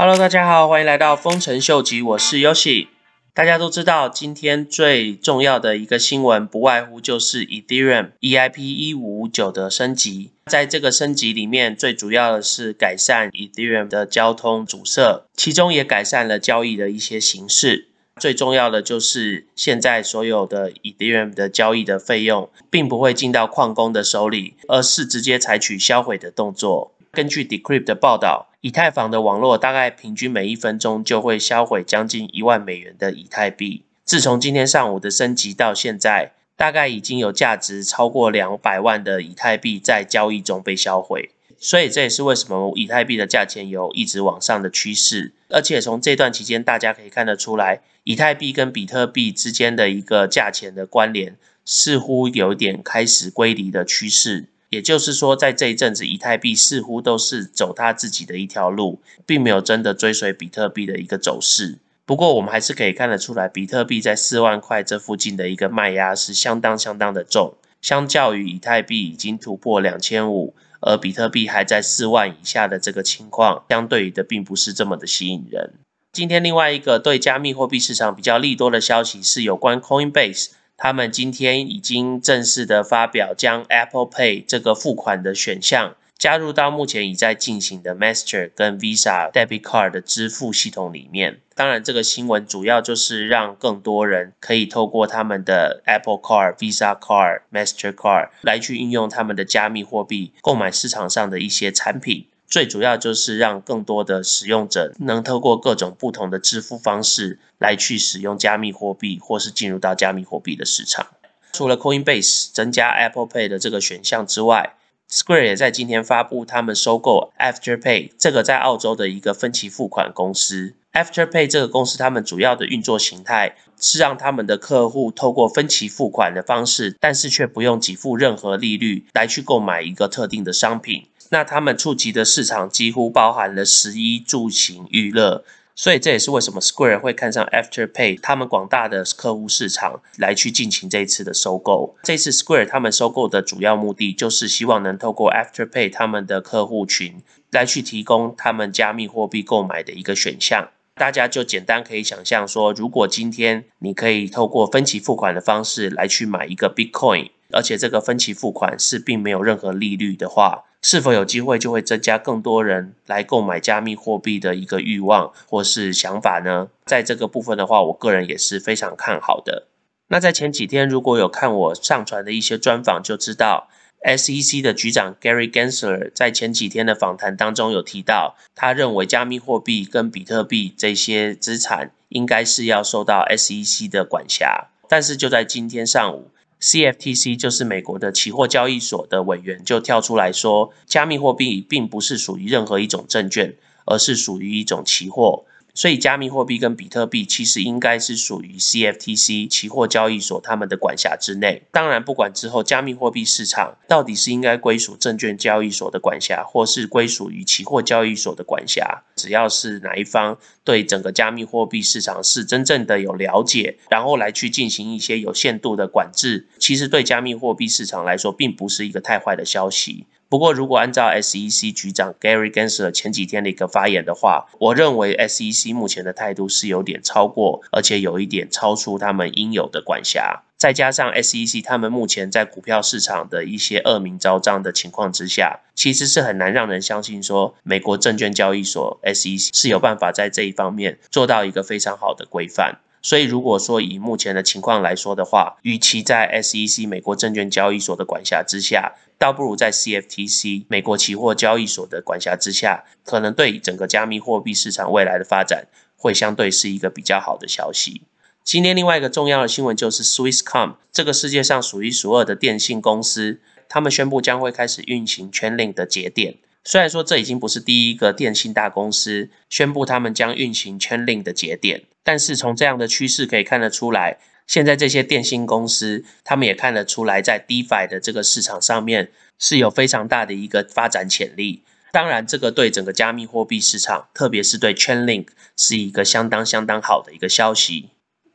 Hello，大家好，欢迎来到丰臣秀吉，我是 Yoshi。大家都知道，今天最重要的一个新闻，不外乎就是 Ethereum EIP 一五五九的升级。在这个升级里面，最主要的是改善 Ethereum 的交通阻塞，其中也改善了交易的一些形式。最重要的就是，现在所有的 Ethereum 的交易的费用，并不会进到矿工的手里，而是直接采取销毁的动作。根据 Decrypt 的报道，以太坊的网络大概平均每一分钟就会销毁将近一万美元的以太币。自从今天上午的升级到现在，大概已经有价值超过两百万的以太币在交易中被销毁。所以这也是为什么以太币的价钱有一直往上的趋势。而且从这段期间，大家可以看得出来，以太币跟比特币之间的一个价钱的关联，似乎有点开始归离的趋势。也就是说，在这一阵子，以太币似乎都是走它自己的一条路，并没有真的追随比特币的一个走势。不过，我们还是可以看得出来，比特币在四万块这附近的一个卖压是相当相当的重。相较于以太币已经突破两千五，而比特币还在四万以下的这个情况，相对于的并不是这么的吸引人。今天另外一个对加密货币市场比较利多的消息是有关 Coinbase。他们今天已经正式的发表，将 Apple Pay 这个付款的选项加入到目前已在进行的 Master 跟 Visa Debit Card 的支付系统里面。当然，这个新闻主要就是让更多人可以透过他们的 Apple Card、Visa Card、Master Card 来去运用他们的加密货币购买市场上的一些产品。最主要就是让更多的使用者能透过各种不同的支付方式来去使用加密货币，或是进入到加密货币的市场。除了 Coinbase 增加 Apple Pay 的这个选项之外，Square 也在今天发布他们收购 Afterpay 这个在澳洲的一个分期付款公司。Afterpay 这个公司，他们主要的运作形态是让他们的客户透过分期付款的方式，但是却不用给付任何利率来去购买一个特定的商品。那他们触及的市场几乎包含了十一住行娱乐，所以这也是为什么 Square 会看上 Afterpay 他们广大的客户市场来去进行这一次的收购。这次 Square 他们收购的主要目的就是希望能透过 Afterpay 他们的客户群来去提供他们加密货币购买的一个选项。大家就简单可以想象说，如果今天你可以透过分期付款的方式来去买一个 Bitcoin，而且这个分期付款是并没有任何利率的话，是否有机会就会增加更多人来购买加密货币的一个欲望或是想法呢？在这个部分的话，我个人也是非常看好的。那在前几天，如果有看我上传的一些专访，就知道 SEC 的局长 Gary Gensler 在前几天的访谈当中有提到，他认为加密货币跟比特币这些资产应该是要受到 SEC 的管辖。但是就在今天上午，CFTC 就是美国的期货交易所的委员就跳出来说，加密货币并不是属于任何一种证券，而是属于一种期货。所以，加密货币跟比特币其实应该是属于 CFTC 期货交易所他们的管辖之内。当然，不管之后加密货币市场到底是应该归属证券交易所的管辖，或是归属于期货交易所的管辖，只要是哪一方对整个加密货币市场是真正的有了解，然后来去进行一些有限度的管制，其实对加密货币市场来说，并不是一个太坏的消息。不过，如果按照 SEC 局长 Gary Gensler 前几天的一个发言的话，我认为 SEC 目前的态度是有点超过，而且有一点超出他们应有的管辖。再加上 SEC 他们目前在股票市场的一些恶名昭彰的情况之下，其实是很难让人相信说美国证券交易所 SEC 是有办法在这一方面做到一个非常好的规范。所以，如果说以目前的情况来说的话，与其在 SEC 美国证券交易所的管辖之下，倒不如在 CFTC 美国期货交易所的管辖之下，可能对整个加密货币市场未来的发展会相对是一个比较好的消息。今天另外一个重要的新闻就是 Swisscom 这个世界上数一数二的电信公司，他们宣布将会开始运行 Chainlink 的节点。虽然说这已经不是第一个电信大公司宣布他们将运行 Chainlink 的节点，但是从这样的趋势可以看得出来，现在这些电信公司他们也看得出来，在 DeFi 的这个市场上面是有非常大的一个发展潜力。当然，这个对整个加密货币市场，特别是对 Chainlink 是一个相当相当好的一个消息。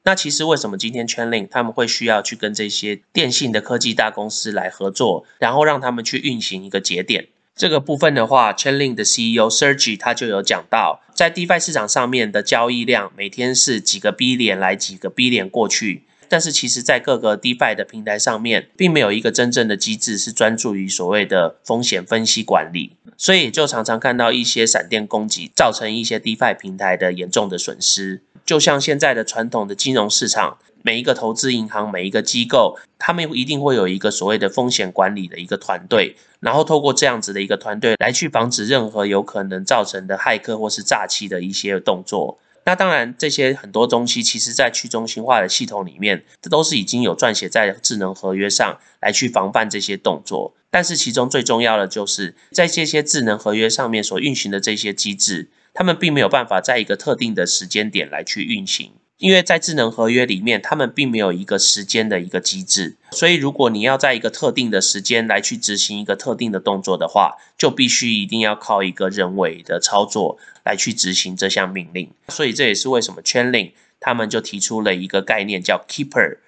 那其实为什么今天 Chainlink 他们会需要去跟这些电信的科技大公司来合作，然后让他们去运行一个节点？这个部分的话，Chainlink 的 CEO Sergey 他就有讲到，在 DeFi 市场上面的交易量每天是几个 B 点来几个 B 点过去，但是其实在各个 DeFi 的平台上面，并没有一个真正的机制是专注于所谓的风险分析管理，所以就常常看到一些闪电攻击，造成一些 DeFi 平台的严重的损失。就像现在的传统的金融市场。每一个投资银行，每一个机构，他们一定会有一个所谓的风险管理的一个团队，然后透过这样子的一个团队来去防止任何有可能造成的骇客或是诈欺的一些动作。那当然，这些很多东西其实在去中心化的系统里面，这都是已经有撰写在智能合约上来去防范这些动作。但是其中最重要的就是在这些智能合约上面所运行的这些机制，他们并没有办法在一个特定的时间点来去运行。因为在智能合约里面，他们并没有一个时间的一个机制，所以如果你要在一个特定的时间来去执行一个特定的动作的话，就必须一定要靠一个人为的操作来去执行这项命令。所以这也是为什么 Chainlink 他们就提出了一个概念叫 Keeper。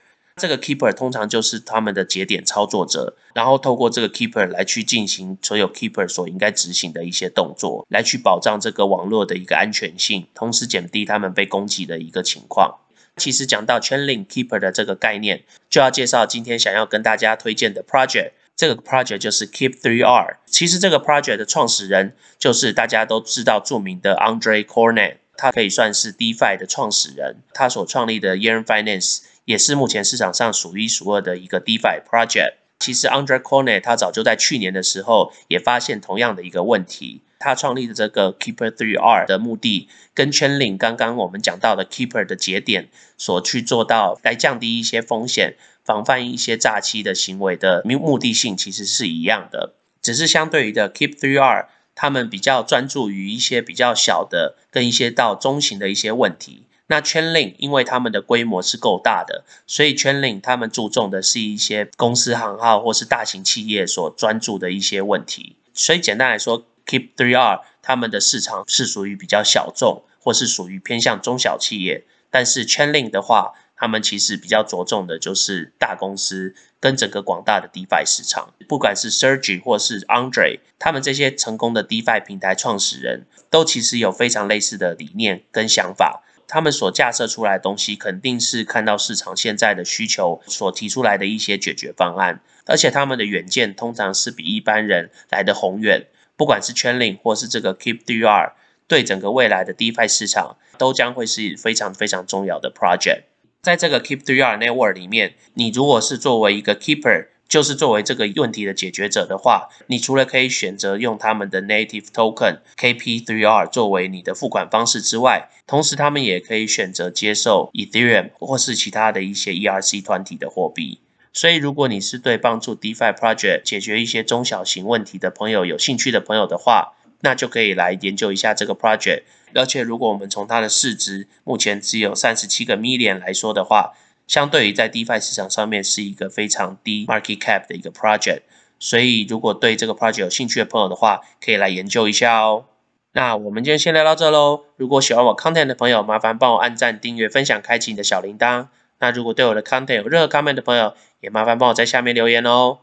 这个 keeper 通常就是他们的节点操作者，然后透过这个 keeper 来去进行所有 keeper 所应该执行的一些动作，来去保障这个网络的一个安全性，同时减低他们被攻击的一个情况。其实讲到 Chainlink keeper 的这个概念，就要介绍今天想要跟大家推荐的 project。这个 project 就是 Keep3R。其实这个 project 的创始人就是大家都知道著名的 Andre Cornet，他可以算是 DeFi 的创始人，他所创立的 Yearn Finance。也是目前市场上数一数二的一个 DeFi project。其实 Andre Cornet 他早就在去年的时候也发现同样的一个问题。他创立的这个 Keeper 3R 的目的，跟 Chainlink 刚刚我们讲到的 Keeper 的节点所去做到来降低一些风险、防范一些诈欺的行为的目目的性其实是一样的。只是相对于的 Keep 3R，他们比较专注于一些比较小的跟一些到中型的一些问题。那 Chainlink 因为他们的规模是够大的，所以 Chainlink 他们注重的是一些公司行号或是大型企业所专注的一些问题。所以简单来说，Keep3R 他们的市场是属于比较小众，或是属于偏向中小企业。但是 Chainlink 的话，他们其实比较着重的就是大公司跟整个广大的 DeFi 市场。不管是 Sergey 或是 Andre，他们这些成功的 DeFi 平台创始人都其实有非常类似的理念跟想法。他们所架设出来的东西，肯定是看到市场现在的需求所提出来的一些解决方案，而且他们的远见通常是比一般人来的宏远。不管是 Chainlink 或是这个 Keep3R，对整个未来的 DeFi 市场都将会是非常非常重要的 project。在这个 Keep3R network 里面，你如果是作为一个 Keeper。就是作为这个问题的解决者的话，你除了可以选择用他们的 native token KP3R 作为你的付款方式之外，同时他们也可以选择接受 Ethereum 或是其他的一些 ERC 团体的货币。所以，如果你是对帮助 DeFi project 解决一些中小型问题的朋友有兴趣的朋友的话，那就可以来研究一下这个 project。而且，如果我们从它的市值目前只有三十七个 million 来说的话，相对于在 DeFi 市场上面是一个非常低 market cap 的一个 project，所以如果对这个 project 有兴趣的朋友的话，可以来研究一下哦。那我们今天先聊到这喽。如果喜欢我 content 的朋友，麻烦帮我按赞、订阅、分享、开启你的小铃铛。那如果对我的 content 有任何 comment 的朋友，也麻烦帮我在下面留言哦。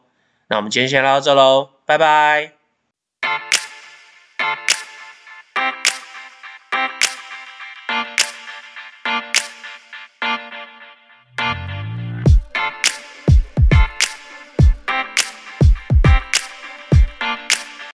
那我们今天先聊到这喽，拜拜。